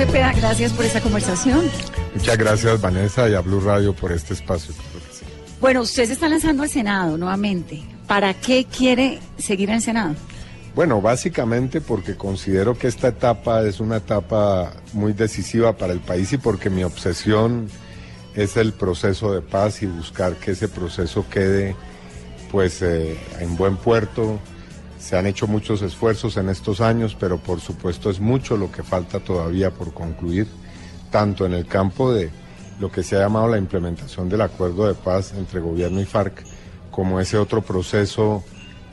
Cepeda, gracias por esta conversación. Muchas gracias Vanessa y a Blue Radio por este espacio. Bueno, usted se está lanzando al Senado nuevamente. ¿Para qué quiere seguir en el Senado? Bueno, básicamente porque considero que esta etapa es una etapa muy decisiva para el país y porque mi obsesión es el proceso de paz y buscar que ese proceso quede pues eh, en buen puerto. Se han hecho muchos esfuerzos en estos años, pero por supuesto es mucho lo que falta todavía por concluir, tanto en el campo de lo que se ha llamado la implementación del acuerdo de paz entre gobierno y FARC, como ese otro proceso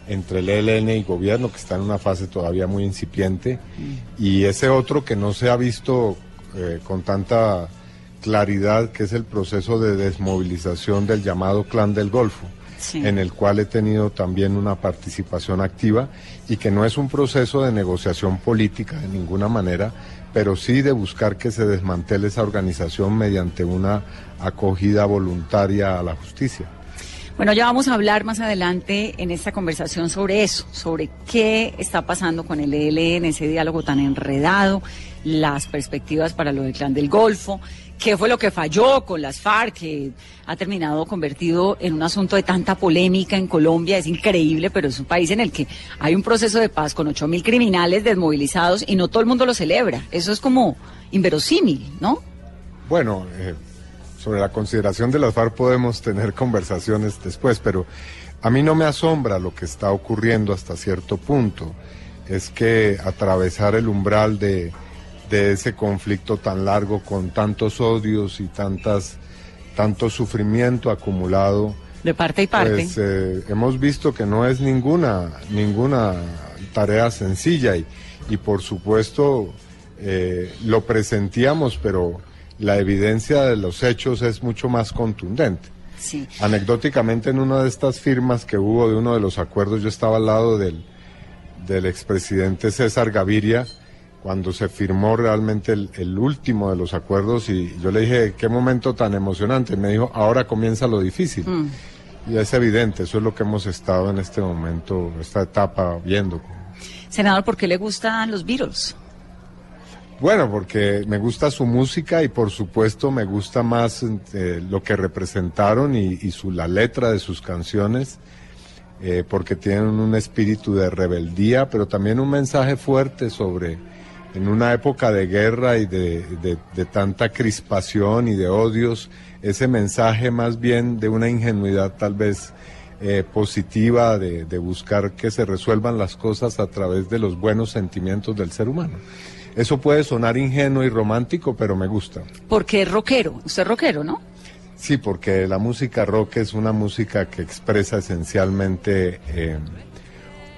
entre el ELN y gobierno que está en una fase todavía muy incipiente, y ese otro que no se ha visto eh, con tanta claridad, que es el proceso de desmovilización del llamado Clan del Golfo Sí. en el cual he tenido también una participación activa y que no es un proceso de negociación política de ninguna manera, pero sí de buscar que se desmantele esa organización mediante una acogida voluntaria a la justicia. Bueno, ya vamos a hablar más adelante en esta conversación sobre eso, sobre qué está pasando con el ELN, ese diálogo tan enredado, las perspectivas para lo del clan del Golfo, qué fue lo que falló con las FARC, que ha terminado convertido en un asunto de tanta polémica en Colombia. Es increíble, pero es un país en el que hay un proceso de paz con 8 mil criminales desmovilizados y no todo el mundo lo celebra. Eso es como inverosímil, ¿no? Bueno, eh, sobre la consideración de las FARC podemos tener conversaciones después, pero a mí no me asombra lo que está ocurriendo hasta cierto punto. Es que atravesar el umbral de, de ese conflicto tan largo con tantos odios y tantas, tanto sufrimiento acumulado, De parte y parte. pues eh, hemos visto que no es ninguna, ninguna tarea sencilla y, y por supuesto eh, lo presentíamos, pero la evidencia de los hechos es mucho más contundente. sí. Anecdóticamente en una de estas firmas que hubo de uno de los acuerdos, yo estaba al lado del, del expresidente César Gaviria cuando se firmó realmente el, el último de los acuerdos y yo le dije, qué momento tan emocionante. Me dijo, ahora comienza lo difícil. Mm. Y es evidente, eso es lo que hemos estado en este momento, esta etapa viendo. Senador, ¿por qué le gustan los Beatles? Bueno, porque me gusta su música y por supuesto me gusta más eh, lo que representaron y, y su, la letra de sus canciones, eh, porque tienen un espíritu de rebeldía, pero también un mensaje fuerte sobre, en una época de guerra y de, de- de tanta crispación y de odios, ese mensaje más bien de una ingenuidad tal vez eh, positiva de, de buscar que se resuelvan las cosas a través de los buenos sentimientos del ser humano. Eso puede sonar ingenuo y romántico, pero me gusta. Porque es rockero. Usted es rockero, ¿no? Sí, porque la música rock es una música que expresa esencialmente eh,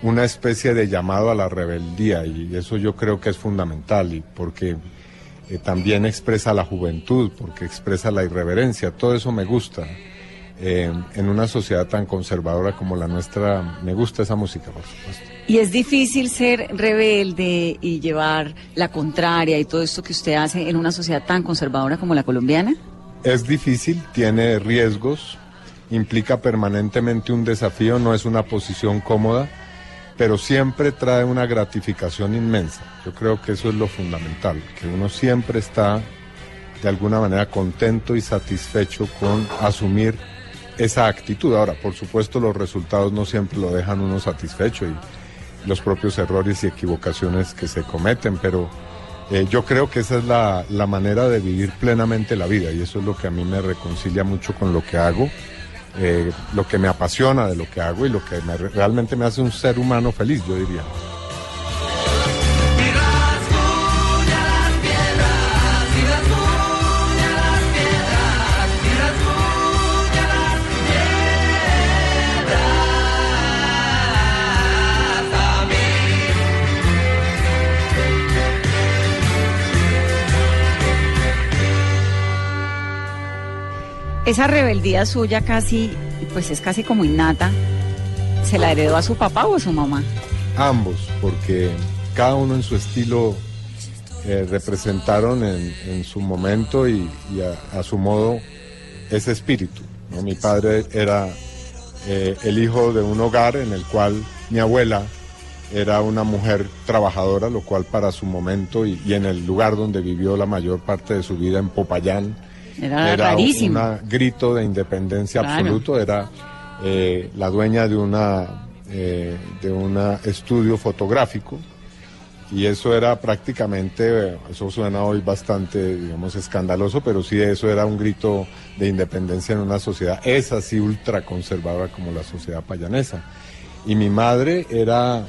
una especie de llamado a la rebeldía y eso yo creo que es fundamental y porque eh, también expresa la juventud, porque expresa la irreverencia, todo eso me gusta. Eh, en una sociedad tan conservadora como la nuestra, me gusta esa música, por supuesto. Y es difícil ser rebelde y llevar la contraria y todo esto que usted hace en una sociedad tan conservadora como la colombiana. Es difícil, tiene riesgos, implica permanentemente un desafío, no es una posición cómoda, pero siempre trae una gratificación inmensa. Yo creo que eso es lo fundamental, que uno siempre está de alguna manera contento y satisfecho con asumir esa actitud. Ahora, por supuesto, los resultados no siempre lo dejan uno satisfecho y los propios errores y equivocaciones que se cometen, pero eh, yo creo que esa es la, la manera de vivir plenamente la vida y eso es lo que a mí me reconcilia mucho con lo que hago, eh, lo que me apasiona de lo que hago y lo que me- realmente me hace un ser humano feliz, yo diría. Esa rebeldía suya casi, pues es casi como innata. ¿Se la heredó a su papá o a su mamá? Ambos, porque cada uno en su estilo eh, representaron en, su momento y, a, su modo ese espíritu. Mi padre era eh, el hijo de un hogar en el cual mi abuela era una mujer trabajadora, lo cual para su momento y en el lugar donde vivió la mayor parte de su vida, en Popayán, Era, rarísimo. un grito de independencia Claro. absoluto. Era eh, la dueña de una eh, de un estudio fotográfico y eso era prácticamente, eso suena hoy bastante, digamos, escandaloso, pero sí eso era un grito de independencia en una sociedad, esa sí ultra conservadora como la sociedad payanesa. Y mi madre era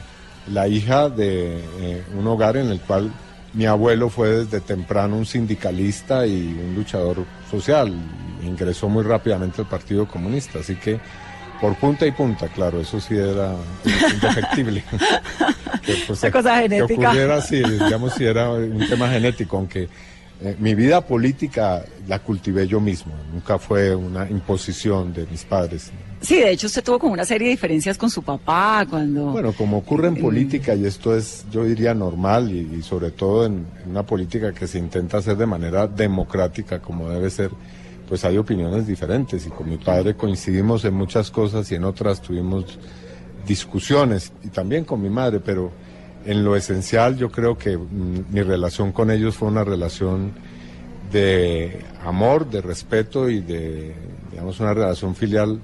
la hija de eh, un hogar en el cual mi abuelo fue desde temprano un sindicalista y un luchador social. Ingresó muy rápidamente al Partido Comunista, así que por punta y punta, claro, eso sí era indefectible. que, pues, Una cosa que genética. ocurriera así, digamos, si era un tema genético, aunque eh, mi vida política la cultivé yo mismo, nunca fue una imposición de mis padres. Sí, de hecho usted tuvo como una serie de diferencias con su papá cuando... Bueno, como ocurre en política, y esto es, yo diría, normal, y, y sobre todo en, en una política que se intenta hacer de manera democrática, como debe ser, pues hay opiniones diferentes, y con mi padre coincidimos en muchas cosas y en otras tuvimos discusiones, y también con mi madre, pero en lo esencial yo creo que mm, mi relación con ellos fue una relación de amor, de respeto y de, digamos, una relación filial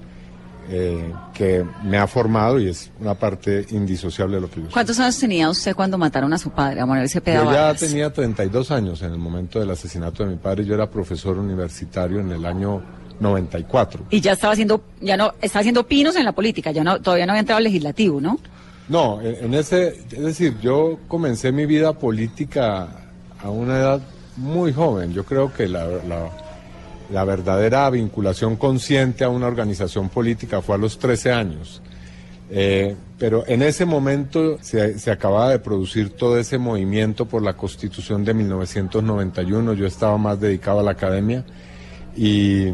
eh, que me ha formado y es una parte indisociable de lo que yo soy. ¿Cuántos años tenía usted cuando mataron a su padre, a Manuel Cepeda Yo ya tenía 32 años en el momento del asesinato de mi padre. Yo era profesor universitario en el año 94. Y ya estaba haciendo, ya no, estaba haciendo pinos en la política, ya no, todavía no había entrado al legislativo, ¿no? No, en, ese, es decir, yo comencé mi vida política a una edad muy joven. Yo creo que la, la, la verdadera vinculación consciente a una organización política fue a los 13 años. Eh, pero en ese momento se, se acababa de producir todo ese movimiento por la constitución de 1991. Yo estaba más dedicado a la academia y,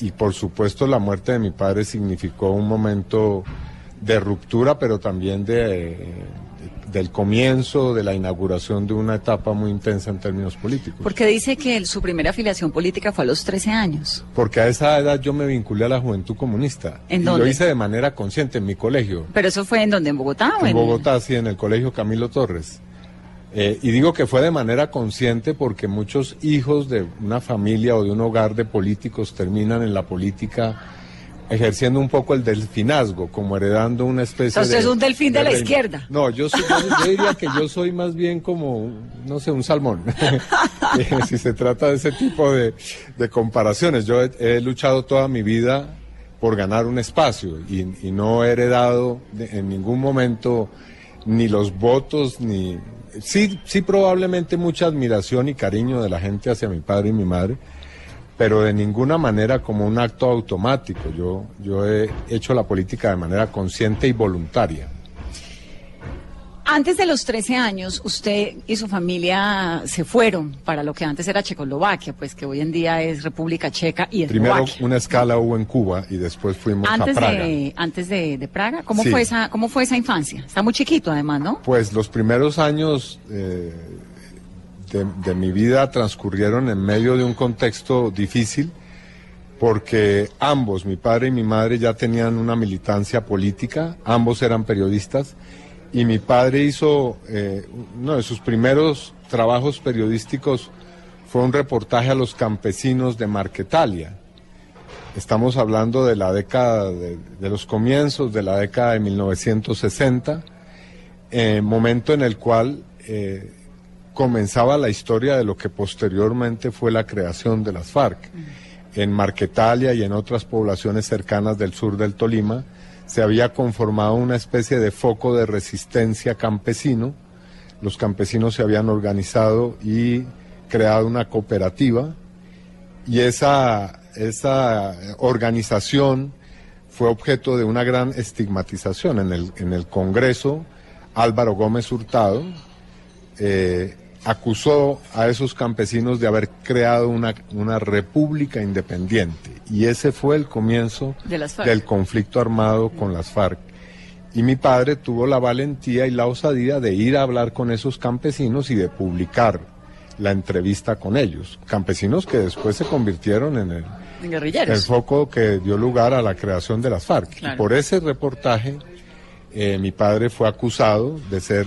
y por supuesto la muerte de mi padre significó un momento de ruptura, pero también de, del comienzo, de la inauguración de una etapa muy intensa en términos políticos. Porque dice que el- su primera afiliación política fue a los 13 años. Porque a esa edad yo me vinculé a la juventud comunista. ¿En y dónde? lo hice de manera consciente en mi colegio. Pero eso fue en donde, en Bogotá o En Bogotá, sí, en el colegio Camilo Torres. Eh, y digo que fue de manera consciente porque muchos hijos de una familia o de un hogar de políticos terminan en la política ejerciendo un poco el delfinazgo, como heredando una especie usted de... es un delfín de la reino. izquierda. No, yo, soy- yo- diría que yo soy más bien como, no sé, un salmón. Eh, si se trata de ese tipo de, de comparaciones. Yo he, he luchado toda mi vida por ganar un espacio y, y no he heredado de- en ningún momento ni los votos ni... Sí, sí probablemente mucha admiración y cariño de la gente hacia mi padre y mi madre, pero de ninguna manera como un acto automático. Yo, yo he hecho la política de manera consciente y voluntaria. Antes de los 13 años, usted y su familia se fueron para lo que antes era Checoslovaquia, pues que hoy en día es República Checa y Primero una escala hubo en Cuba y después fuimos Antes a Praga. de, antes de, de Praga, ¿cómo Sí. fue esa, cómo fue esa infancia? Está muy chiquito además, ¿no? Pues los primeros años eh, de, mi vida transcurrieron en medio de un contexto difícil porque ambos, mi padre y mi madre, ya tenían una militancia política, ambos eran periodistas y mi padre hizo eh, uno de sus primeros trabajos periodísticos fue un reportaje a los campesinos de Marquetalia. Estamos hablando de la década de, de los comienzos de la década de 1960 eh, momento en el cual eh, comenzaba la historia de lo que posteriormente fue la creación de las FARC. En Marquetalia y en otras poblaciones cercanas del sur del Tolima se había conformado una especie de foco de resistencia campesino. Los campesinos se habían organizado y creado una cooperativa y esa, esa organización fue objeto de una gran estigmatización. En el, en el Congreso, Álvaro Gómez Hurtado eh, acusó a esos campesinos de haber creado una, una república independiente. Y ese fue el comienzo De del conflicto armado con las FARC. Y mi padre tuvo la valentía y la osadía de ir a hablar con esos campesinos y de publicar la entrevista con ellos. Campesinos que después se convirtieron en el, el Guerrilleros. foco que dio lugar a la creación de las FARC. Claro. Y por ese reportaje, eh, mi padre fue acusado de ser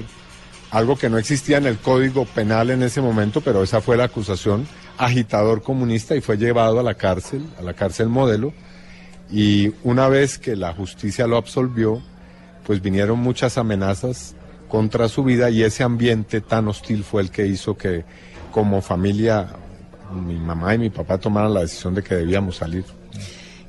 algo que no existía en el Código Penal en ese momento, pero esa fue la acusación, agitador comunista y fue llevado a la cárcel, a la cárcel modelo. Y una vez que la justicia lo absolvió, pues vinieron muchas amenazas contra su vida y ese ambiente tan hostil fue el que hizo que como familia mi mamá y mi papá tomaran la decisión de que debíamos salir.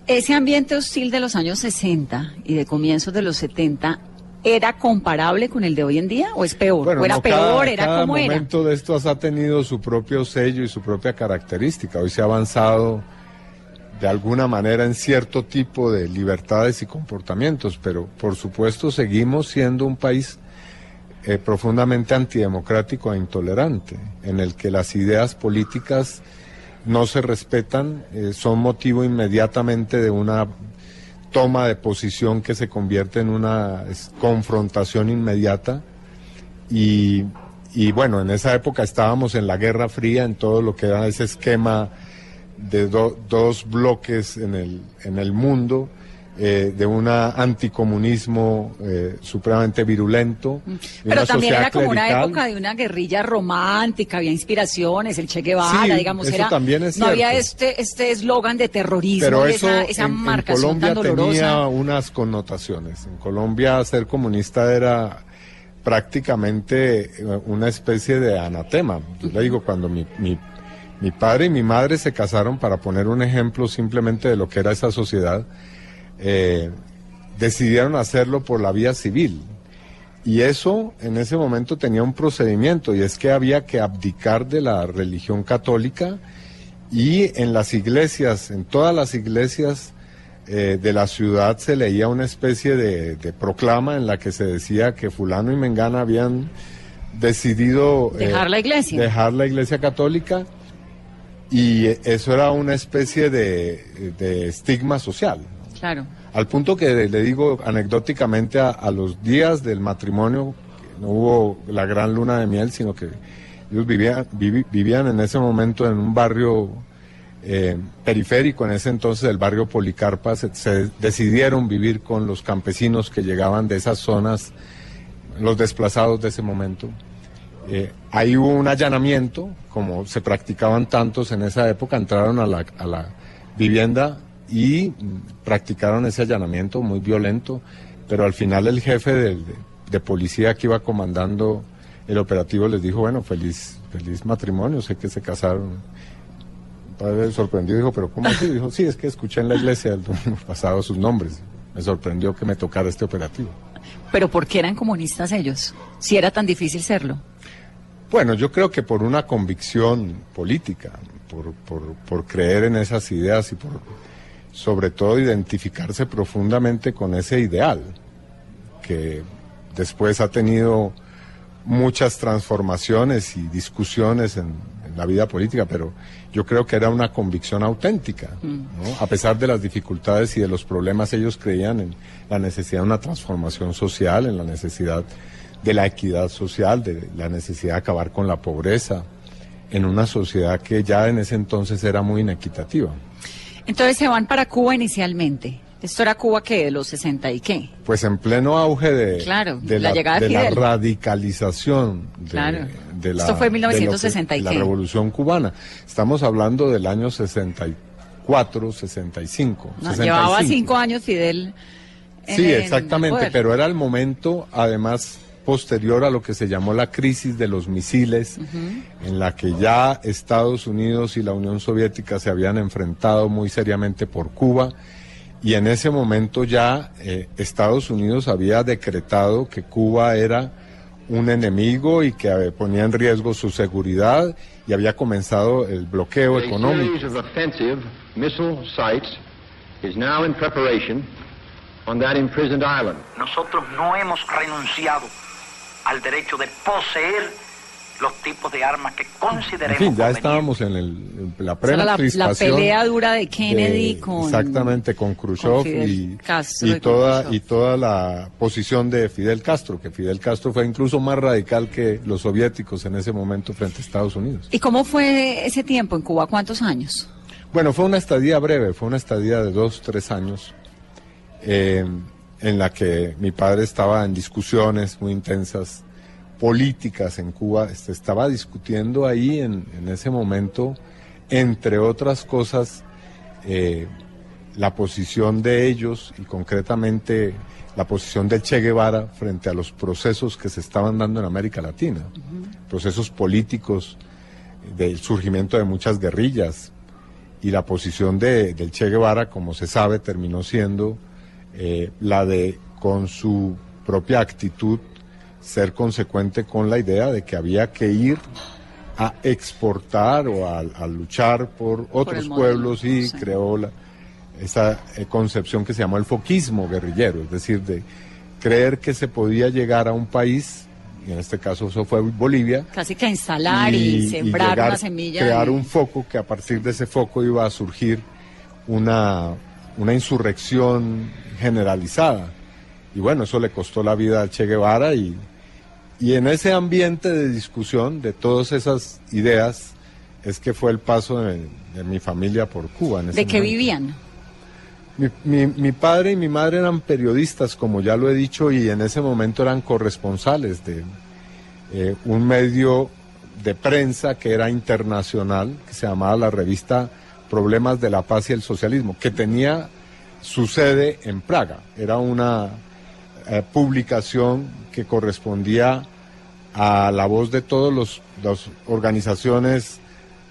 Ese ambiente hostil de los años 60 y de comienzos de los 70, ¿era comparable con el de hoy en día o es peor? ¿O era no, peor? cada- ¿Era cada como era? momento de estos ha tenido su propio sello y su propia característica. Hoy se ha avanzado de alguna manera en cierto tipo de libertades y comportamientos, pero por supuesto seguimos siendo un país eh, profundamente antidemocrático e intolerante, en el que las ideas políticas no se respetan, eh, son motivo inmediatamente de una toma de posición que se convierte en una confrontación inmediata. Y, y bueno, en esa época estábamos en la Guerra Fría, en todo lo que era ese esquema de do- dos bloques en el, en el mundo, eh, de un anticomunismo eh, supremamente virulento. Pero también era como una época de una guerrilla romántica, había inspiraciones, el Che Guevara, Sí, digamos, eso era, también es no había este este eslogan de terrorismo, Pero eso esa, esa en, Colombia tan dolorosa. tenía unas connotaciones. En Colombia ser comunista era prácticamente eh, una especie de anatema. Yo le digo, cuando mi, mi, mi padre y mi madre se casaron, para poner un ejemplo simplemente de lo que era esa sociedad, eh, decidieron hacerlo por la vía civil. Y eso en ese momento tenía un procedimiento y es que había que abdicar de la religión católica y en las iglesias, en todas las iglesias eh, de la ciudad se leía una especie de, de proclama en la que se decía que fulano y mengana habían decidido eh, Dejar la iglesia. dejar la iglesia católica y eso era una especie de, de estigma social. Claro. Al punto que le digo anecdóticamente a, los días del matrimonio, no hubo la gran luna de miel, sino que ellos vivían, vivían en ese momento en un barrio eh, periférico, en ese entonces el barrio Policarpa, se, se decidieron vivir con los campesinos que llegaban de esas zonas, los desplazados de ese momento. Eh, ahí hubo un allanamiento, como se practicaban tantos en esa época, entraron a la, a la vivienda y practicaron ese allanamiento muy violento, pero al final el jefe de, de policía que iba comandando el operativo les dijo, bueno, feliz, feliz matrimonio, sé que se casaron. Mi padre sorprendido dijo, pero ¿cómo así? Dijo, sí, es que escuché en la iglesia el domingo pasado sus nombres. Me sorprendió que me tocara este operativo. Pero ¿por qué eran comunistas ellos? Si era tan difícil serlo. Bueno, yo creo que por una convicción política, por, por, por creer en esas ideas y por, sobre todo, identificarse profundamente con ese ideal, que después ha tenido muchas transformaciones y discusiones en, en la vida política, pero yo creo que era una convicción auténtica. ¿no? A pesar de las dificultades y de los problemas, ellos creían en la necesidad de una transformación social, en la necesidad de la equidad social, de la necesidad de acabar con la pobreza, en una sociedad que ya en ese entonces era muy inequitativa. Entonces se van para Cuba inicialmente. Esto era Cuba que de los 60 y qué. Pues en pleno auge de, Claro, de, la la, llegada de de la radicalización de, Claro. de la, Esto fue en de lo que- 1960 y la qué. revolución cubana. Estamos hablando del año 64, 65. No, 65. llevaba cinco años Fidel. en- Sí, exactamente, pero era el momento, además, posterior a lo que se llamó la crisis de los misiles, en la que ya Estados Unidos y la Unión Soviética se habían enfrentado muy seriamente por Cuba, y en ese momento ya eh, Estados Unidos había decretado que Cuba era un enemigo y que eh, ponía en riesgo su seguridad, y había comenzado el bloqueo A económico. series of offensive missile sites is now in preparation on that imprisoned island. Nosotros no hemos renunciado al derecho de poseer los tipos de armas que En consideremos fin, ya estábamos en, el, en la plena la, pelea dura de Kennedy de- con. exactamente con Khrushchev con Fidel y, Castro y toda Khrushchev. y toda la posición de Fidel Castro que Fidel Castro fue incluso más radical que los soviéticos en ese momento frente a Estados Unidos ¿Y cómo fue ese tiempo en Cuba? ¿Cuántos años? bueno fue una estadía breve fue una estadía de dos tres años eh, en la que mi padre estaba en discusiones muy intensas políticas en Cuba se estaba discutiendo ahí en, en ese momento entre otras cosas eh, la posición de ellos y concretamente la posición del Che Guevara frente a los procesos que se estaban dando en América Latina, procesos políticos del surgimiento de muchas guerrillas y la posición de, del Che Guevara, como se sabe, terminó siendo eh, la de, con su propia actitud, ser consecuente con la idea de que había que ir a exportar o a, a luchar por otros pueblos y sí. creó la, esa eh, concepción que se llamó el foquismo guerrillero, es decir, de creer que se podía llegar a un país, y en este caso eso fue Bolivia, Casi que instalar y, sembrar llegar, una semilla. Crear de- un foco que a partir de ese foco iba a surgir una, una insurrección generalizada. Y bueno, eso le costó la vida al Che Guevara y, y en ese ambiente de discusión de todas esas ideas es que fue el paso de, de mi familia por Cuba. En ese ¿De qué momento. vivían? Mi, mi- mi padre y mi madre eran periodistas, como ya lo he dicho, y en ese momento eran corresponsales de eh, un medio de prensa que era internacional, que se llamaba la revista Problemas de la Paz y el Socialismo, que tenía su sede en Praga. Era una eh, publicación que correspondía a la voz de todas los- las organizaciones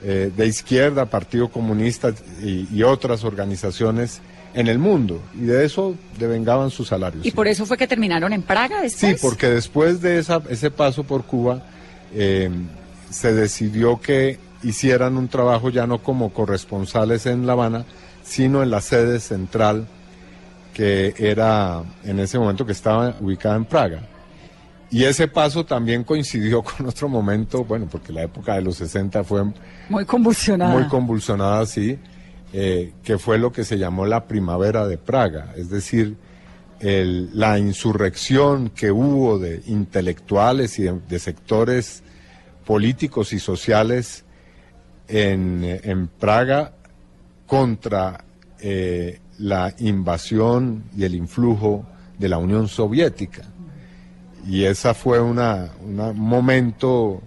eh, de izquierda, Partido Comunista y, y otras organizaciones en el mundo. Y de eso devengaban sus salarios. ¿Y por eso fue que terminaron en Praga Sí, porque después de esa, ese paso por Cuba, eh, se decidió que hicieran un trabajo ya no como corresponsales en La Habana, sino en la sede central que era en ese momento que estaba ubicada en Praga. Y ese paso también coincidió con otro momento, bueno, porque la época de los 60 fue Muy convulsionada. muy convulsionada, sí, eh, que fue lo que se llamó la primavera de Praga, es decir, el- la insurrección que hubo de intelectuales y de, de sectores políticos y sociales en, en Praga contra eh, la invasión y el influjo de la Unión Soviética. Y esa fue una, una- un momento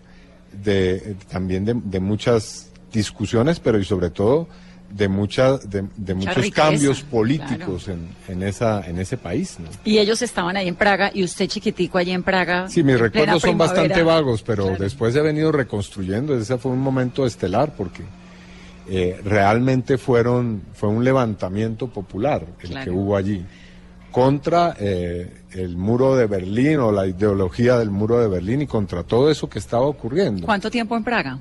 de, también de, de muchas discusiones, pero y sobre todo de, mucha, de, de muchos riqueza, cambios políticos en, en, esa, en ese país. ¿no? Y ellos estaban ahí en Praga y usted chiquitico allí en Praga. Sí, mis recuerdos son bastante primavera. vagos, pero Claro. después he venido reconstruyendo. Ese fue un momento estelar porque eh, realmente fueron, fue un levantamiento popular el Claro. que hubo allí contra eh, el muro de Berlín o la ideología del muro de Berlín y contra todo eso que estaba ocurriendo. ¿Cuánto tiempo en Praga?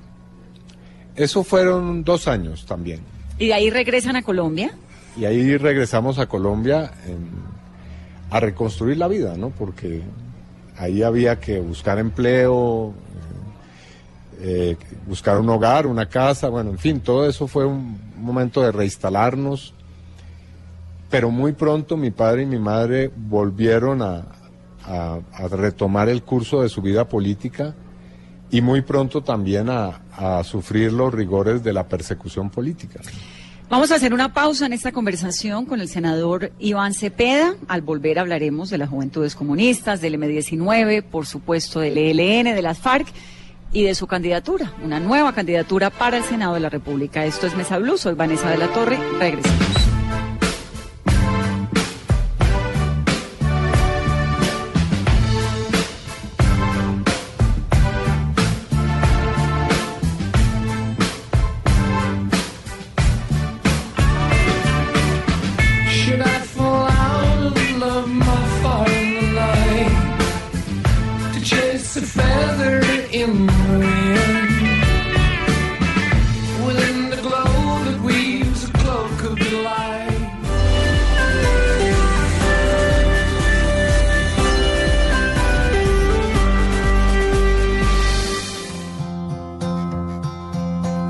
Eso fueron dos años también. Y de ahí regresan a Colombia. Y ahí regresamos a Colombia en- a reconstruir la vida, ¿no? Porque ahí había que buscar empleo, eh, buscar un hogar, una casa, bueno, en fin, todo eso fue un momento de reinstalarnos. Pero muy pronto mi padre y mi madre volvieron a, a- a retomar el curso de su vida política y muy pronto también a, a sufrir los rigores de la persecución política. Vamos a hacer una pausa en esta conversación con el senador Iván Cepeda. Al volver hablaremos de las juventudes comunistas, del M19, por supuesto del ELN, de las FARC y de su candidatura, una nueva candidatura para el Senado de la República. Esto es Mesa Blue, soy Vanessa de la Torre, regresamos.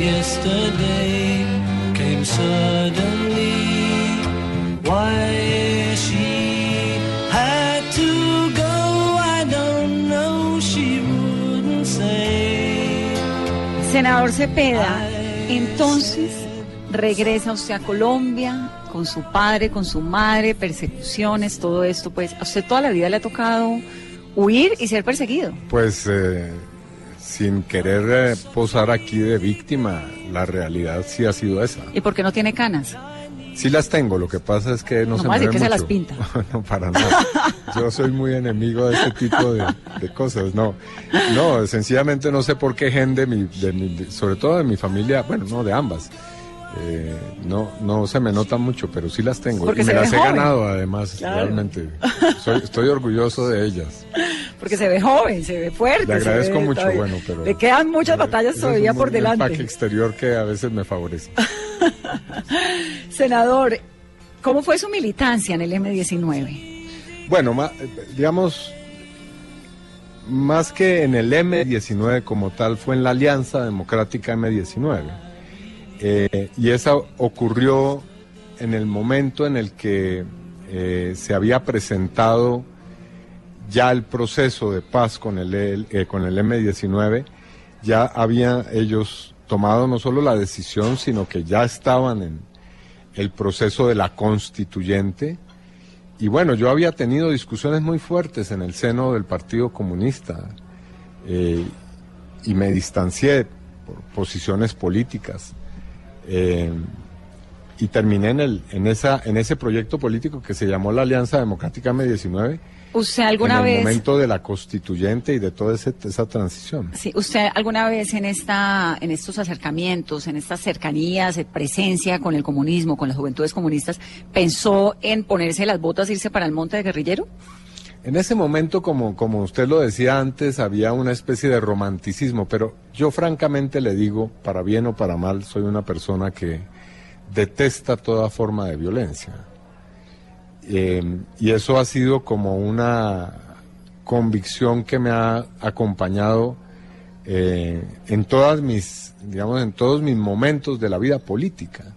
yesterday came suddenly. Why she had to go, I don't know. She wouldn't say. Senador Cepeda, entonces regresa usted a Colombia con su padre, con su madre, persecuciones, todo esto, pues a usted toda la vida le ha tocado huir y ser perseguido. Pues eh, sin querer eh, posar aquí de víctima, la realidad sí ha sido esa. ¿Y por qué no tiene canas? Sí las tengo, lo que pasa es que no, No se me va a me decir ve que se mucho. las pinta. no, para nada. Yo soy muy enemigo de este tipo de, de cosas. No, no, sencillamente no sé por qué gente, de mi, de mi- sobre todo de mi familia, bueno, no, de ambas. eh, no, no se me nota mucho, pero sí las tengo. Porque y me se las he joven. ganado además, Claro. realmente. Soy- estoy orgulloso de ellas. Porque se ve joven, se ve fuerte. Le agradezco mucho, todavía- bueno, pero... Le quedan muchas batallas es todavía un- por un empaque delante. exterior que a veces me favorece. Senador, ¿cómo fue su militancia en el M19? Bueno, digamos, más que en el M19 como tal, fue en la Alianza Democrática M19. Eh, y esa ocurrió en el momento en el que eh, se había presentado ya el proceso de paz con el, eh, con el M19, ya habían ellos tomado no solo la decisión, sino que ya estaban en el proceso de la constituyente. Y bueno, yo había tenido discusiones muy fuertes en el seno del Partido Comunista eh, y me distancié por posiciones políticas. Eh, y terminé en, el, en, esa, en ese proyecto político que se llamó la Alianza Democrática M19 ¿Usted alguna en el vez... momento de la constituyente y de toda ese- esa transición. Sí, usted alguna vez en esta, en estos acercamientos, en estas cercanías, de presencia con el comunismo, con las juventudes comunistas, pensó en ponerse las botas e irse para el monte de guerrillero? En ese momento, como, como usted lo decía antes, había una especie de romanticismo, pero yo francamente le digo, para bien o para mal, soy una persona que detesta toda forma de violencia. Eh, y eso ha sido como una convicción que me ha acompañado eh, en todas mis, digamos, en todos mis momentos de la vida política.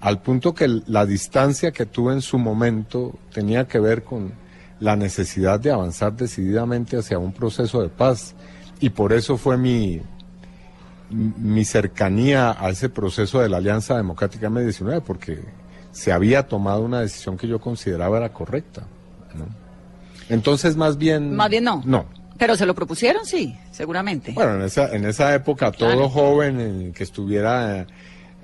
Al punto que la distancia que tuve en su momento tenía que ver con la necesidad de avanzar decididamente hacia un proceso de paz. Y por eso fue mi, mi cercanía a ese proceso de la Alianza Democrática M19, porque se había tomado una decisión que yo consideraba era correcta. ¿no? Entonces, más bien... Más bien no. No. Pero se lo propusieron, sí, seguramente. Bueno, en esa, en esa época todo joven eh, que estuviera eh,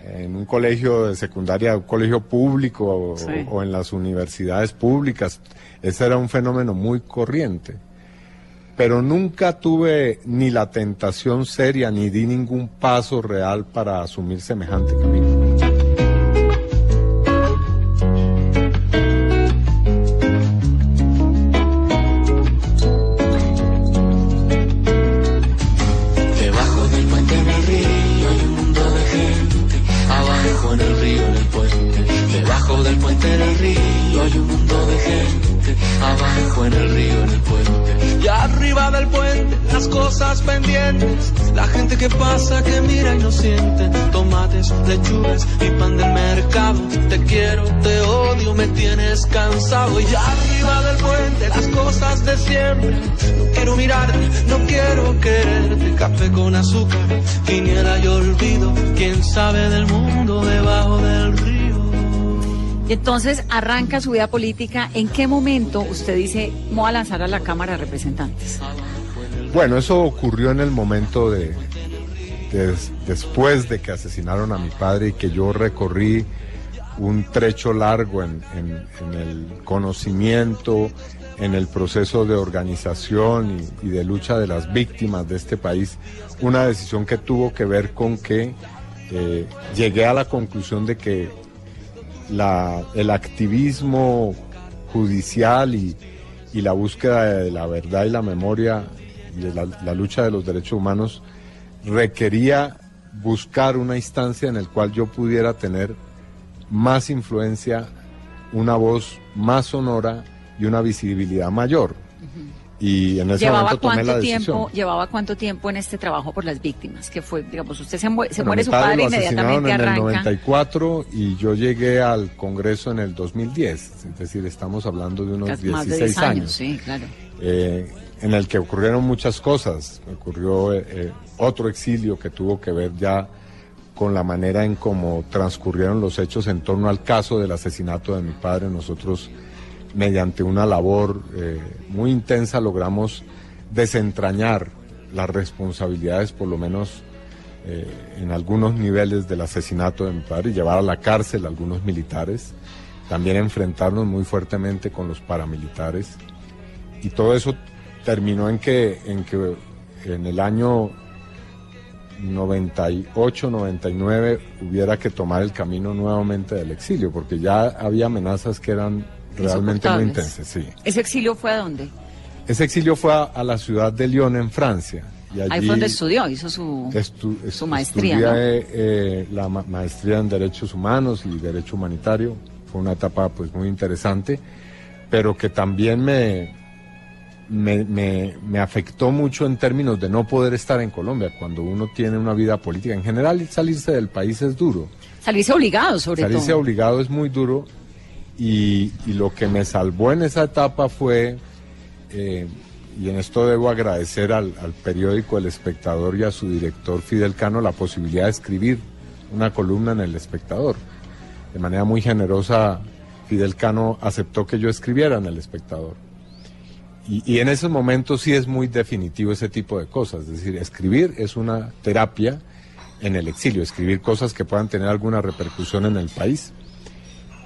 en un colegio de secundaria, un colegio público o, o en las universidades públicas, ese era un fenómeno muy corriente. pero nunca tuve ni la tentación seria ni di ningún paso real para asumir semejante camino. Tomates, lechugas y pan del mercado. Te quiero, te odio, me tienes cansado. Y arriba del puente las cosas de siempre. No quiero mirarte, no quiero quererte. Café con azúcar, quiniela y olvido. Quién sabe del mundo debajo del río. Y entonces arranca su vida política. ¿En qué momento usted dice, voy a lanzar a la Cámara de Representantes? Bueno, eso ocurrió en el momento de, de- después de que asesinaron a mi padre y que yo recorrí un trecho largo en, el conocimiento, en el proceso de organización y, de lucha de las víctimas de este país, una decisión que tuvo que ver con que eh, llegué a la conclusión de que el activismo judicial y, la búsqueda de la verdad y la memoria y la lucha de los derechos humanos requería buscar una instancia en la cual yo pudiera tener más influencia, una voz más sonora y una visibilidad mayor. Y en ese ¿Llevaba momento tomé la decisión. tiempo, llevaba cuánto tiempo en este trabajo por las víctimas? Que fue, digamos, usted se, mue- se Bueno, muere su padre inmediatamente en el arranca. 94 y yo llegué al Congreso en el 2010, es decir, estamos hablando de unos Casi 16 más de 10 años, años, sí, claro. eh, en el que ocurrieron muchas cosas. Ocurrió eh, eh, otro exilio que tuvo que ver ya con la manera en cómo transcurrieron los hechos en torno al caso del asesinato de mi padre. Nosotros, mediante una labor eh, muy intensa, logramos desentrañar las responsabilidades, por lo menos en algunos niveles del asesinato de mi padre, y llevar a la cárcel a algunos militares, también enfrentarnos muy fuertemente con los paramilitares. Y todo eso terminó en que en, que en el año 98, 99 hubiera que tomar el camino nuevamente del exilio, porque ya había amenazas que eran realmente muy intensas. Sí. ¿Ese exilio fue a dónde? Ese exilio fue a, a la ciudad de Lyon, en Francia. Y allí Ahí fue donde estudió, hizo su... estu- su maestría, estudié, eh, la ma- maestría en Derechos Humanos y Derecho Humanitario. Fue una etapa pues muy interesante, pero que también me, me, me- me afectó mucho en términos de no poder estar en Colombia cuando uno tiene una vida política. En general, salirse del país es duro. Salirse obligado, sobre Salirse todo. obligado es muy duro y, y lo que me salvó en esa etapa fue, eh, y en esto debo agradecer al, al periódico El Espectador y a su director Fidel Cano la posibilidad de escribir una columna en El Espectador. De manera muy generosa, Fidel Cano aceptó que yo escribiera en El Espectador. Y, en esos momentos sí es muy definitivo ese tipo de cosas. Es decir, escribir es una terapia en el exilio, escribir cosas que puedan tener alguna repercusión en el país.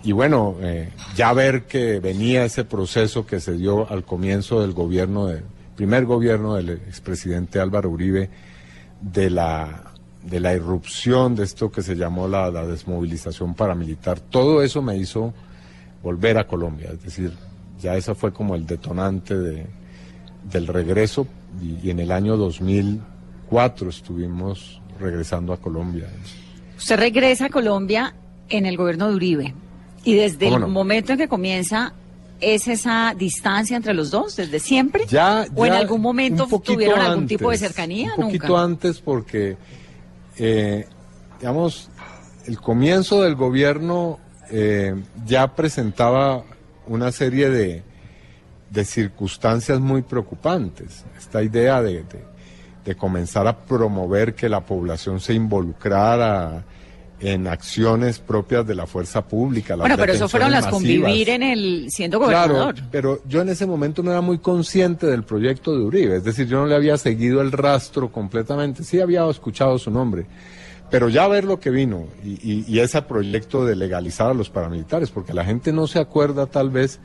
Y bueno, eh, ya ver que venía ese proceso que se dio al comienzo del gobierno, del primer gobierno del expresidente Álvaro Uribe, de la, de la irrupción de esto que se llamó la, la desmovilización paramilitar, todo eso me hizo volver a Colombia. Es decir, ya esa fue como el detonante de, del regreso y, y en el año 2004 estuvimos regresando a Colombia. Usted regresa a Colombia en el gobierno de Uribe. Y desde el momento en que comienza, ¿es esa distancia entre los dos desde siempre? Ya, ¿O en algún momento tuvieron algún tipo de cercanía? Un poquito Nunca. antes porque, eh, digamos, el comienzo del gobierno eh, ya presentaba una serie de, de circunstancias muy preocupantes. Esta idea de, de- de comenzar a promover que la población se involucrara en acciones propias de la fuerza pública. las Bueno, pero eso fueron las convivir en el siendo gobernador. Claro, pero yo en ese momento no era muy consciente del proyecto de Uribe, es decir, yo no le había seguido el rastro completamente, sí había escuchado su nombre, pero ya ver lo que vino y, ese proyecto de legalizar a los paramilitares, porque la gente no se acuerda tal vez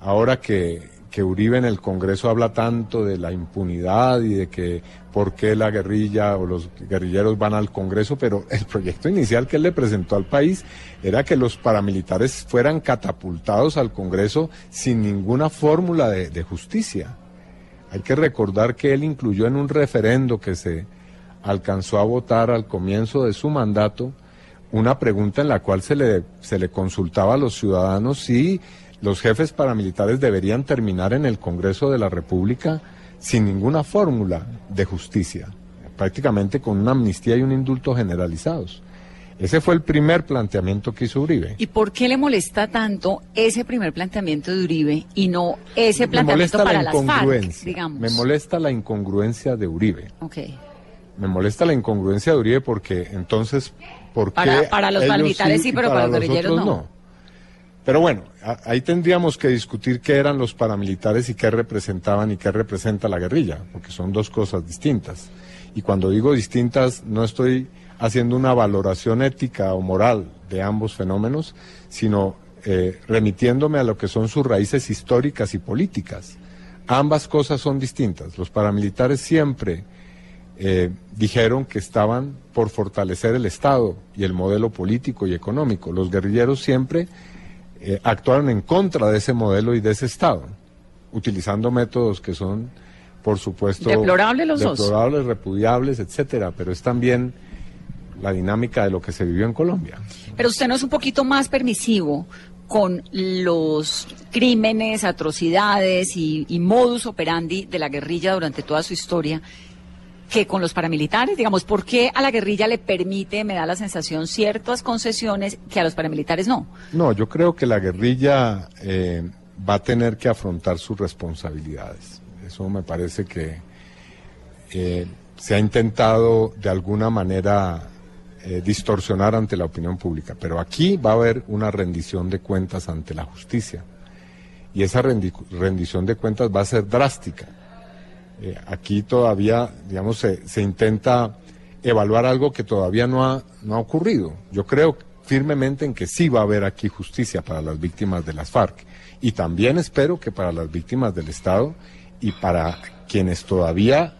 ahora que, que Uribe en el Congreso habla tanto de la impunidad y de que por qué la guerrilla o los guerrilleros van al Congreso, pero el proyecto inicial que él le presentó al país era que los paramilitares fueran catapultados al Congreso sin ninguna fórmula de, de justicia. Hay que recordar que él incluyó en un referendo que se alcanzó a votar al comienzo de su mandato una pregunta en la cual se le, se le consultaba a los ciudadanos si los jefes paramilitares deberían terminar en el Congreso de la República sin ninguna fórmula de justicia, prácticamente con una amnistía y un indulto generalizados. Ese fue el primer planteamiento que hizo Uribe. ¿Y por qué le molesta tanto ese primer planteamiento de Uribe y no ese planteamiento para la las FARC, digamos? Me molesta la incongruencia de Uribe. Okay. Me molesta la incongruencia de Uribe porque entonces, ¿por qué para, para los paramilitares sí, pero para, los guerrilleros no. no. Pero bueno, ahí tendríamos que discutir qué eran los paramilitares y qué representaban y qué representa la guerrilla, porque son dos cosas distintas. Y cuando digo distintas, no estoy haciendo una valoración ética o moral de ambos fenómenos, sino eh, remitiéndome a lo que son sus raíces históricas y políticas. Ambas cosas son distintas. Los paramilitares siempre eh, dijeron que estaban por fortalecer el Estado y el modelo político y económico. Los guerrilleros siempre eh, actuaron en contra de ese modelo y de ese Estado, utilizando métodos que son, por supuesto, deplorables, los deplorables repudiables, etcétera, pero es también la dinámica de lo que se vivió en Colombia. Pero usted no es un poquito más permisivo con los crímenes, atrocidades y, y modus operandi de la guerrilla durante toda su historia que con los paramilitares? Digamos, ¿por qué a la guerrilla le permite, me da la sensación, ciertas concesiones que a los paramilitares no? No, yo creo que la guerrilla eh, va a tener que afrontar sus responsabilidades. Eso me parece que eh, se ha intentado de alguna manera eh, distorsionar ante la opinión pública, pero aquí va a haber una rendición de cuentas ante la justicia. Y esa rendición de cuentas va a ser drástica eh, aquí todavía, digamos, se, se, intenta evaluar algo que todavía no ha, no ha ocurrido. Yo creo firmemente en que sí va a haber aquí justicia para las víctimas de las FARC y también espero que para las víctimas del Estado y para quienes todavía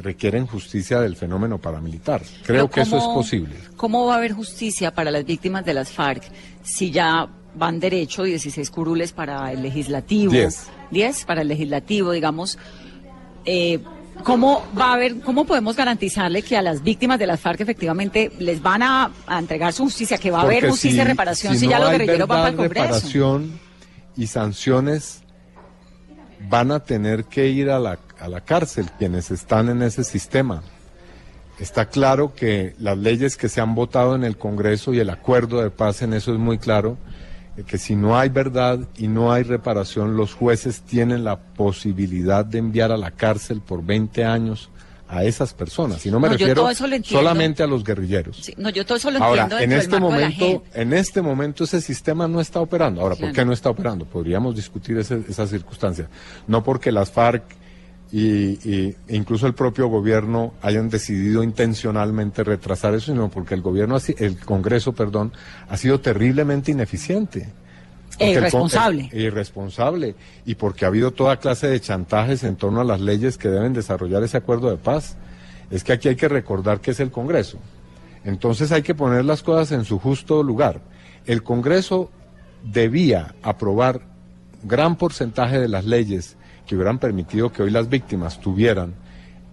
requieren justicia del fenómeno paramilitar. Creo que eso es posible. ¿Cómo va a haber justicia para las víctimas de las FARC si ya van derecho 16 curules para el legislativo? 10. 10 para el legislativo, digamos eh, ¿Cómo va a haber, cómo podemos garantizarle que a las víctimas de las FARC efectivamente les van a, entregar su justicia, que va a haber justicia y reparación si, ya los guerrilleros van para el Congreso? reparación y sanciones van a tener que ir a la, a la cárcel quienes están en ese sistema. Está claro que las leyes que se han votado en el Congreso y el acuerdo de paz en eso es muy claro, que si no hay verdad y no hay reparación, los jueces tienen la posibilidad de enviar a la cárcel por 20 años a esas personas. Y no me refiero solamente a los guerrilleros. no, yo todo eso lo Ahora, entiendo en este momento, en este momento ese sistema no está operando. Ahora, ¿por qué no está operando? Podríamos discutir ese, esa circunstancia. No porque las FARC y, e incluso el propio gobierno hayan decidido intencionalmente retrasar eso, sino porque el gobierno, el Congreso, perdón, ha sido terriblemente ineficiente. E irresponsable. E irresponsable. Y porque ha habido toda clase de chantajes en torno a las leyes que deben desarrollar ese acuerdo de paz. Es que aquí hay que recordar que es el Congreso. Entonces hay que poner las cosas en su justo lugar. El Congreso debía aprobar gran porcentaje de las leyes que hubieran permitido que hoy las víctimas tuvieran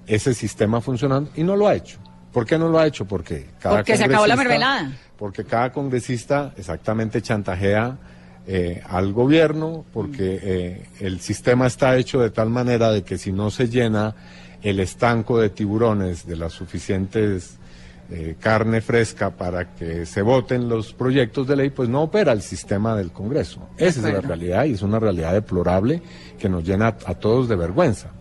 ese sistema funcionando y no lo ha hecho. ¿Por qué no lo ha hecho? Porque cada Porque se acabó la mermelada. Porque cada congresista exactamente chantajea eh, al gobierno, porque eh, el sistema está hecho de tal manera de que si no se llena el estanco de tiburones de las suficientes eh, carne fresca para que se voten los proyectos de ley, pues no opera el sistema del Congreso. Esa es la realidad y es una realidad deplorable que nos llena a todos de vergüenza.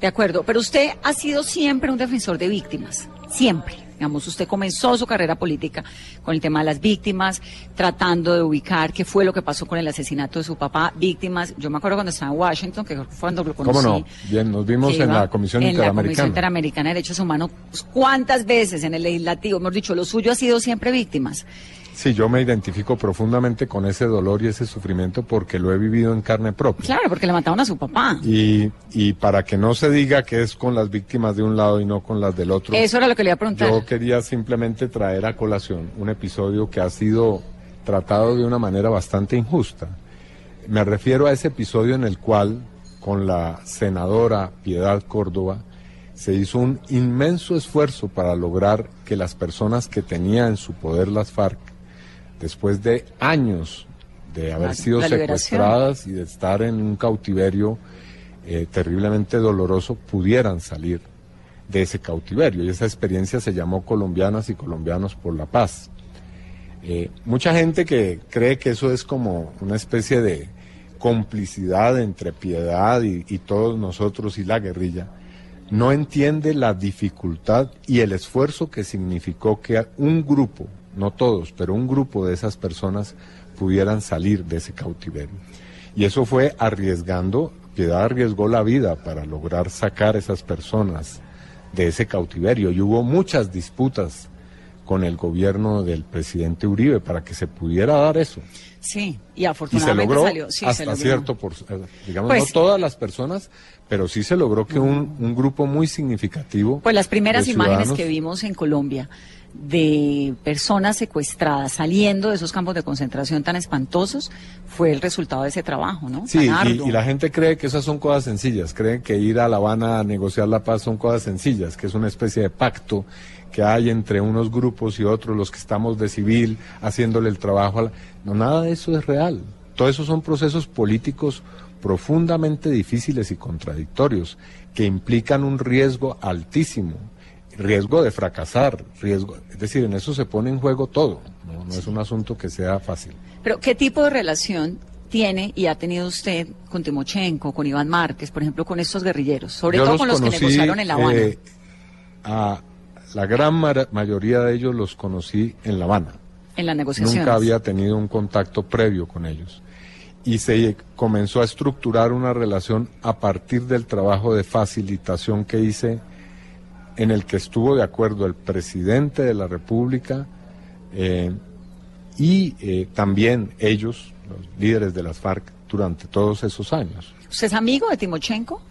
De acuerdo, pero usted ha sido siempre un defensor de víctimas, siempre. Digamos, usted comenzó su carrera política con el tema de las víctimas, tratando de ubicar qué fue lo que pasó con el asesinato de su papá, víctimas. Yo me acuerdo cuando estaba en Washington, que fue cuando lo conocí. ¿Cómo no? Bien, nos vimos en la Comisión Interamericana. En la Comisión Interamericana de Derechos Humanos, ¿cuántas veces en el legislativo? Hemos dicho, lo suyo ha sido siempre víctimas. Sí, yo me identifico profundamente con ese dolor y ese sufrimiento porque lo he vivido en carne propia. Claro, porque le mataron a su papá. Y, y para que no se diga que es con las víctimas de un lado y no con las del otro. Eso era lo que le iba a preguntar. Yo quería simplemente traer a colación un episodio que ha sido tratado de una manera bastante injusta. Me refiero a ese episodio en el cual, con la senadora Piedad Córdoba, se hizo un inmenso esfuerzo para lograr que las personas que tenía en su poder las FARC, después de años de haber sido secuestradas y de estar en un cautiverio eh, terriblemente doloroso, pudieran salir de ese cautiverio. Y esa experiencia se llamó Colombianas y Colombianos por la Paz. Eh, mucha gente que cree que eso es como una especie de complicidad entre piedad y, y todos nosotros y la guerrilla, no entiende la dificultad y el esfuerzo que significó que un grupo, no todos, pero un grupo de esas personas pudieran salir de ese cautiverio. Y eso fue arriesgando, Piedad arriesgó la vida para lograr sacar esas personas de ese cautiverio. Y hubo muchas disputas con el gobierno del presidente Uribe para que se pudiera dar eso. Sí, y Y se afortunadamente logró salió. Sí, se logró. cierto, por, eh, digamos, Pues- no todas las personas, pero sí se logró que un, un grupo muy significativo. Pues las primeras imágenes que vimos en Colombia de personas secuestradas saliendo de esos campos de concentración tan espantosos fue el resultado de ese trabajo, ¿no? Sí, y, y la gente cree que esas son cosas sencillas, creen que ir a La Habana a negociar la paz son cosas sencillas, que es una especie de pacto que hay entre unos grupos y otros, los que estamos de civil, haciéndole el trabajo a la... No, nada de eso es real. Todo eso son procesos políticos profundamente difíciles y contradictorios, que implican un riesgo altísimo, riesgo de fracasar, riesgo, es decir, en eso se pone en juego todo, no, no es un asunto que sea fácil. Pero, ¿qué tipo de relación tiene y ha tenido usted con Timochenko, con Iván Márquez, por ejemplo, con estos guerrilleros? Sobre Yo todo con los que negociaron en La Habana. eh, a la gran mayoría de ellos los conocí en La Habana. en la negociación. Nunca había tenido un contacto previo con ellos. Y se comenzó a estructurar una relación a partir del trabajo de facilitación que hice, en el que estuvo de acuerdo el presidente de la República eh, y eh, también ellos, los líderes de las FARC, durante todos esos años. ¿Usted es amigo de Timochenko?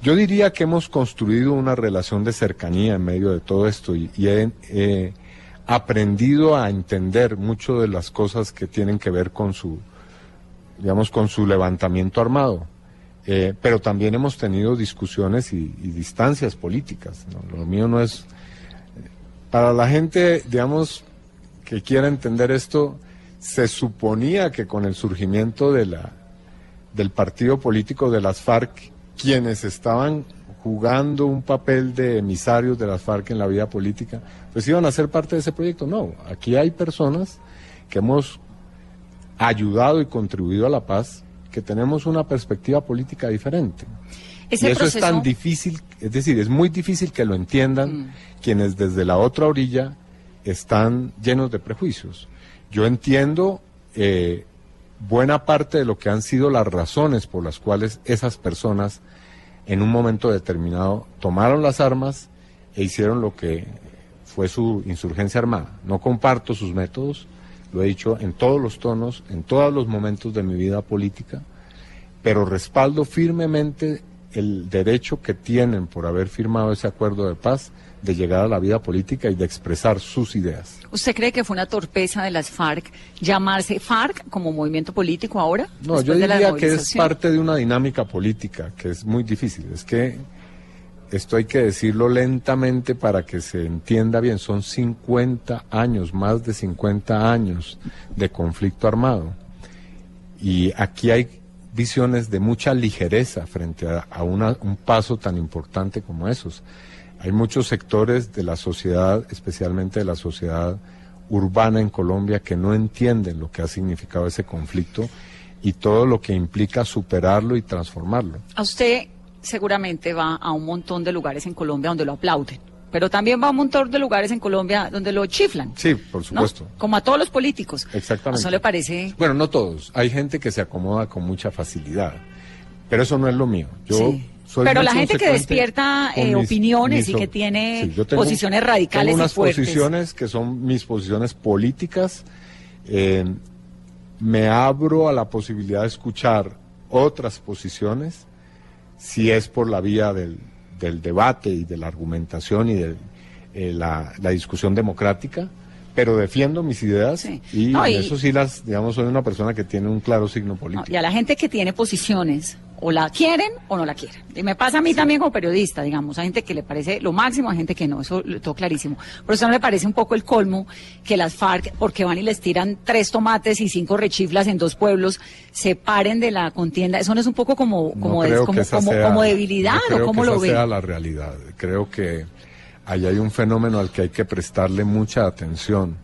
Yo diría que hemos construido una relación de cercanía en medio de todo esto y, he aprendido a entender mucho de las cosas que tienen que ver con su, digamos, con su levantamiento armado. Eh, pero también hemos tenido discusiones y, distancias políticas. Lo mío no es... Para la gente, digamos, que quiera entender esto, se suponía que con el surgimiento de la, del partido político de las FARC, quienes estaban jugando un papel de emisarios de las FARC en la vida política, pues iban a ser parte de ese proyecto. No, aquí hay personas que hemos ayudado y contribuido a la paz, que tenemos una perspectiva política diferente. Ese y eso proceso, es tan difícil, es decir, es muy difícil que lo entiendan Mm. quienes desde la otra orilla están llenos de prejuicios. Yo entiendo eh, buena parte de lo que han sido las razones por las cuales esas personas en un momento determinado tomaron las armas e hicieron lo que fue su insurgencia armada. No comparto sus métodos, lo he dicho en todos los tonos, en todos los momentos de mi vida política, pero respaldo firmemente el derecho que tienen por haber firmado ese acuerdo de paz de llegar a la vida política y de expresar sus ideas. ¿usted cree que fue una torpeza de las FARC llamarse FARC como movimiento político ahora? No, yo diría que es parte de una dinámica política que es muy difícil. Es que esto hay que decirlo lentamente para que se entienda bien. Son 50 años, más de 50 años de conflicto armado. Y aquí hay visiones de mucha ligereza frente a, una- un paso tan importante como esos. Hay muchos sectores de la sociedad, especialmente de la sociedad urbana en Colombia, que no entienden lo que ha significado ese conflicto y todo lo que implica superarlo y transformarlo. A usted seguramente va a un montón de lugares en Colombia donde lo aplauden, pero también va a un montón de lugares en Colombia donde lo chiflan. Sí, por ¿no? supuesto. Como a todos los políticos. Exactamente. ¿A eso le parece? Bueno, no todos. Hay gente que se acomoda con mucha facilidad. Pero eso no es lo mío. Yo Sí. soy Pero la gente que despierta, eh, opiniones y mis- que tiene Sí, posiciones radicales tengo y unas fuertes. posiciones que son mis posiciones políticas Eh, me abro a la posibilidad de escuchar otras posiciones, si es por la vía del, del debate y de la argumentación y de eh, la, la discusión democrática, pero defiendo mis ideas Sí. y, No, eso sí las, digamos, soy una persona que tiene un claro signo No, político. y a la gente que tiene posiciones, o la quieren o no la quieren. Y me pasa a mí también como periodista, digamos, a gente que le parece lo máximo, a gente que no, eso tengo clarísimo. Por eso no me parece un poco el colmo que las FARC, porque van y les tiran tres tomates y cinco rechiflas en dos pueblos, se paren de la contienda. Eso no es un poco como, como, como, como, sea- como debilidad no creo o que lo esa ven. sea la realidad. Creo que ahí hay un fenómeno al que hay que prestarle mucha atención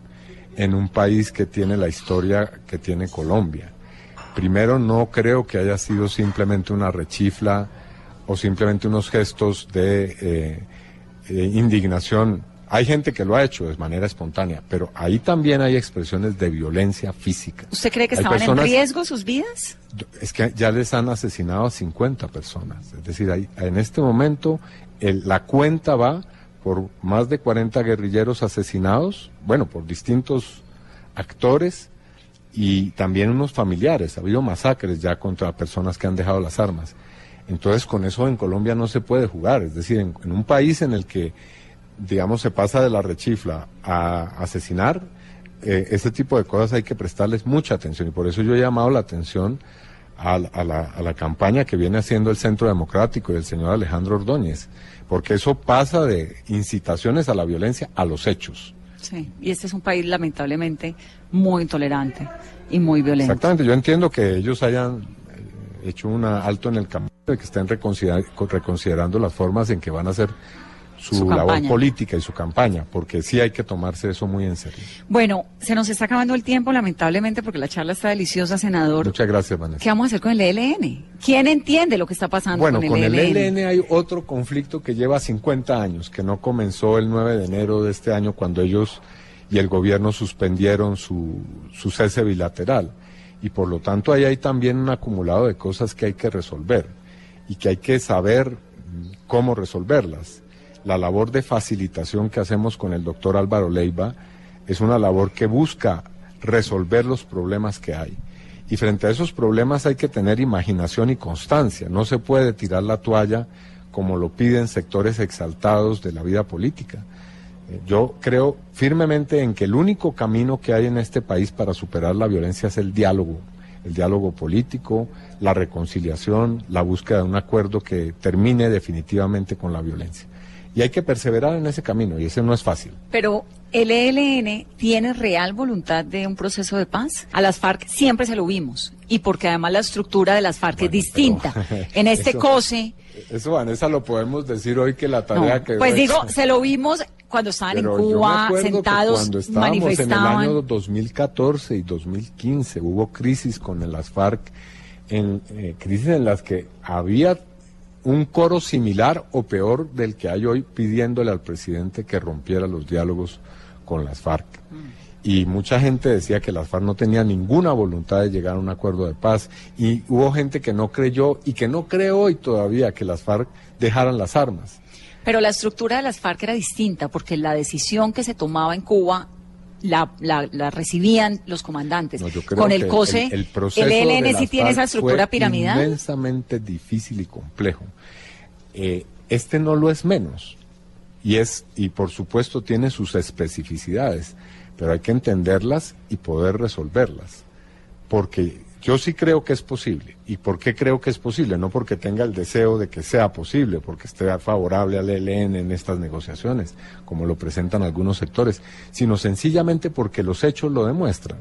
en un país que tiene la historia que tiene Colombia. Primero, no creo que haya sido simplemente una rechifla o simplemente unos gestos de eh, eh, indignación. Hay gente que lo ha hecho de manera espontánea, pero ahí también hay expresiones de violencia física. ¿Usted cree que Hay estaban personas- en riesgo sus vidas? es que ya les han asesinado a 50 personas. Es decir, hay- en este momento el- la cuenta va por más de 40 guerrilleros asesinados, bueno, por distintos actores y también unos familiares. Ha habido masacres ya contra personas que han dejado las armas. Entonces, con eso en Colombia no se puede jugar. Es decir, en, un país en el que, digamos, se pasa de la rechifla a asesinar, eh, ese tipo de cosas hay que prestarles mucha atención. Y por eso yo he llamado la atención a la, a la campaña que viene haciendo el Centro Democrático y el señor Alejandro Ordóñez, porque eso pasa de incitaciones a la violencia a los hechos. Sí, y este es un país lamentablemente muy intolerante y muy violento. Exactamente, yo entiendo que ellos hayan eh, hecho un alto en el camino que estén reconsidera- reconsiderando las formas en que van a hacer su, Su labor política y su campaña, porque sí hay que tomarse eso muy en serio. Bueno, se nos está acabando el tiempo, lamentablemente, porque la charla está deliciosa, senador. Muchas gracias, Vanessa. ¿Qué vamos a hacer con el ELN? ¿Quién entiende lo que está pasando Bueno, con con el el ELN? ELN hay otro conflicto que lleva 50 años, que no comenzó el 9 de enero de este año cuando ellos y el gobierno suspendieron su, su cese bilateral. Y por lo tanto ahí hay también un acumulado de cosas que hay que resolver y que hay que saber mm, cómo resolverlas. La labor de facilitación que hacemos con el doctor Álvaro Leiva es una labor que busca resolver los problemas que hay. Y frente a esos problemas hay que tener imaginación y constancia. No se puede tirar la toalla como lo piden sectores exaltados de la vida política. Eh, Yo creo firmemente en que el único camino que hay en este país para superar la violencia es el diálogo, el diálogo político, la reconciliación, la búsqueda de un acuerdo que termine definitivamente con la violencia. Y hay que perseverar en ese camino, y ese no es fácil. Pero el ELN tiene real voluntad de un proceso de paz. A las FARC siempre se lo vimos. Y porque además la estructura de las FARC es distinta. pero- En este eso- COSE, Eso, Vanessa, lo podemos decir hoy que la tarea no, que... pues digo, se lo vimos cuando estaban Pero en Cuba, sentados, cuando estábamos en el manifestaban. año 2014 y 2015 hubo crisis con las FARC, en, eh, crisis en las que había un coro similar o peor del que hay hoy pidiéndole al presidente que rompiera los diálogos con las FARC. Y mucha gente decía que las FARC no tenían ninguna voluntad de llegar a un acuerdo de paz. Y hubo gente que no creyó y que no cree hoy todavía que las FARC dejaran las armas. Pero la estructura de las FARC era distinta porque la decisión que se tomaba en Cuba la, la, la recibían los comandantes. No, Con el COSE, el, el, el ELN sí tiene esa estructura piramidal. Inmensamente difícil y complejo. Eh, este no lo es menos. Y es, y por supuesto tiene sus especificidades, pero hay que entenderlas y poder resolverlas. Porque yo sí creo que es posible. ¿Y por qué creo que es posible? No porque tenga el deseo de que sea posible, porque esté favorable al ELN en estas negociaciones, como lo presentan algunos sectores, sino sencillamente porque los hechos lo demuestran.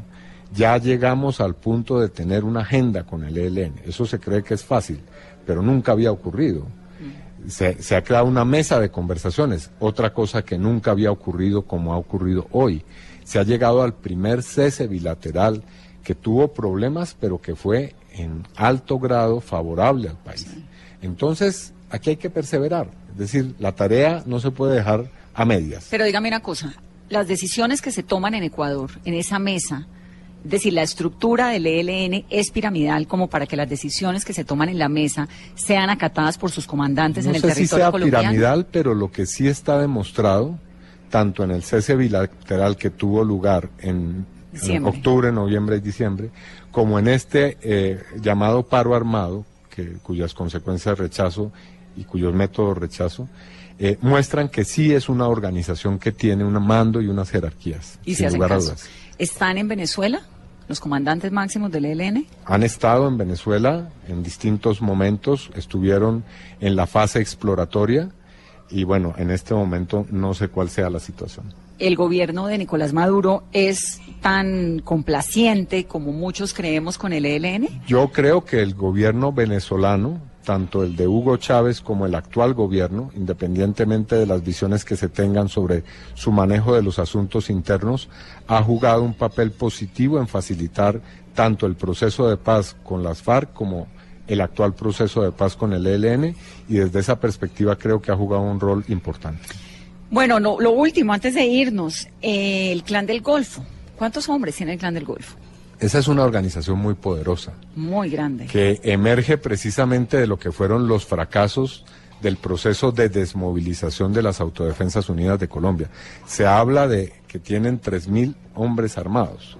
Ya llegamos al punto de tener una agenda con el ELN. Eso se cree que es fácil, pero nunca había ocurrido. Se, se, ha creado una mesa de conversaciones, otra cosa que nunca había ocurrido como ha ocurrido hoy. Se ha llegado al primer cese bilateral que tuvo problemas, pero que fue en alto grado favorable al país. Entonces, aquí hay que perseverar. Es decir, la tarea no se puede dejar a medias. Pero dígame una cosa, las decisiones que se toman en Ecuador, en esa mesa, es decir, la estructura del ELN es piramidal como para que las decisiones que se toman en la mesa sean acatadas por sus comandantes no en el sé territorio si sea colombiano. piramidal, pero lo que sí está demostrado, tanto en el cese bilateral que tuvo lugar en Diciembre. octubre, noviembre y diciembre, como en este eh, llamado paro armado, que, cuyas consecuencias rechazo y cuyos métodos rechazo, eh, muestran que sí es una organización que tiene un mando y unas jerarquías. Y se hacen caso. dudas. ¿Están en Venezuela los comandantes máximos del ELN? Han estado en Venezuela en distintos momentos, estuvieron en la fase exploratoria y bueno, en este momento no sé cuál sea la situación. ¿El gobierno de Nicolás Maduro es tan complaciente como muchos creemos con el ELN? Yo creo que el gobierno venezolano, tanto el de Hugo Chávez como el actual gobierno, independientemente de las visiones que se tengan sobre su manejo de los asuntos internos, ha jugado un papel positivo en facilitar tanto el proceso de paz con las FARC como el actual proceso de paz con el ELN y desde esa perspectiva creo que ha jugado un rol importante. Bueno, no, lo último, antes de irnos, eh, el Clan del Golfo. ¿Cuántos hombres tiene el Clan del Golfo? Esa es una organización muy poderosa. Muy grande. que emerge precisamente de lo que fueron los fracasos del proceso de desmovilización de las Autodefensas Unidas de Colombia. Se habla de que tienen 3.000 hombres armados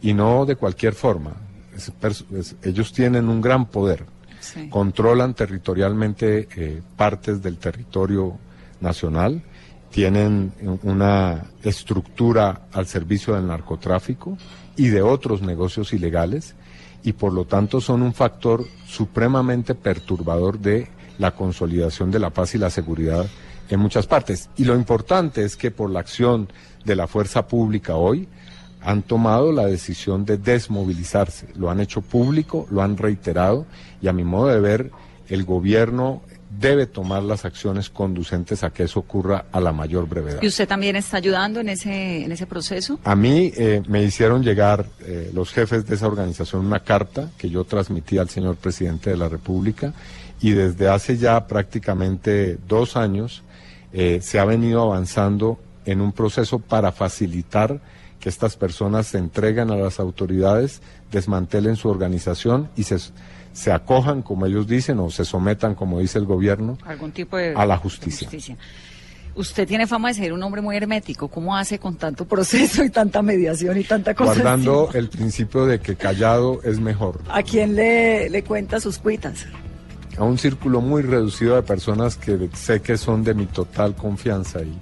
y no de cualquier forma. Es pers- es- ellos tienen un gran poder, Sí. controlan territorialmente eh, partes del territorio nacional, tienen un- una estructura al servicio del narcotráfico y de otros negocios ilegales y por lo tanto son un factor supremamente perturbador de la consolidación de la paz y la seguridad en muchas partes. Y lo importante es que por la acción de la fuerza pública hoy han tomado la decisión de desmovilizarse, lo han hecho público, lo han reiterado y a mi modo de ver el gobierno debe tomar las acciones conducentes a que eso ocurra a la mayor brevedad. ¿Y usted también está ayudando en ese, en ese proceso? A mí eh, me hicieron llegar eh, los jefes de esa organización una carta que yo transmití al señor presidente de la República y desde hace ya prácticamente dos años eh, se ha venido avanzando en un proceso para facilitar que estas personas se entreguen a las autoridades, desmantelen su organización y se, se acojan, como ellos dicen, o se sometan, como dice el gobierno, ¿Algún tipo de... A la de justicia. Usted tiene fama de ser un hombre muy hermético. ¿Cómo hace con tanto proceso y tanta mediación y tanta cosa? guardando encima? el principio de que callado es mejor. ¿A quién le, le cuenta sus cuitas? a un círculo muy reducido de personas que sé que son de mi total confianza y,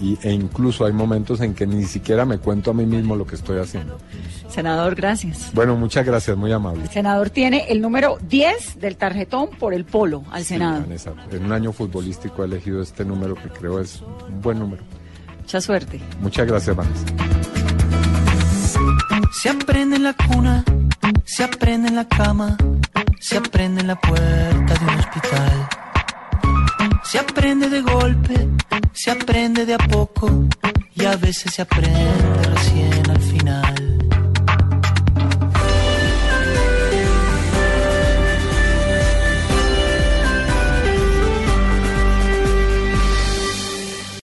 y- e incluso hay momentos en que ni siquiera me cuento a mí mismo lo que estoy haciendo. Senador, gracias. Bueno, muchas gracias, muy amable. El senador tiene el número 10 del tarjetón por el polo al Sí, Senado. Vanessa, en un año futbolístico he elegido este número que creo es un buen número. Mucha suerte. Muchas gracias, Vanessa. Se aprende en la cuna, se aprende en la cama, se aprende en la puerta de un hospital. Se aprende de golpe, se aprende de a poco y a veces se aprende recién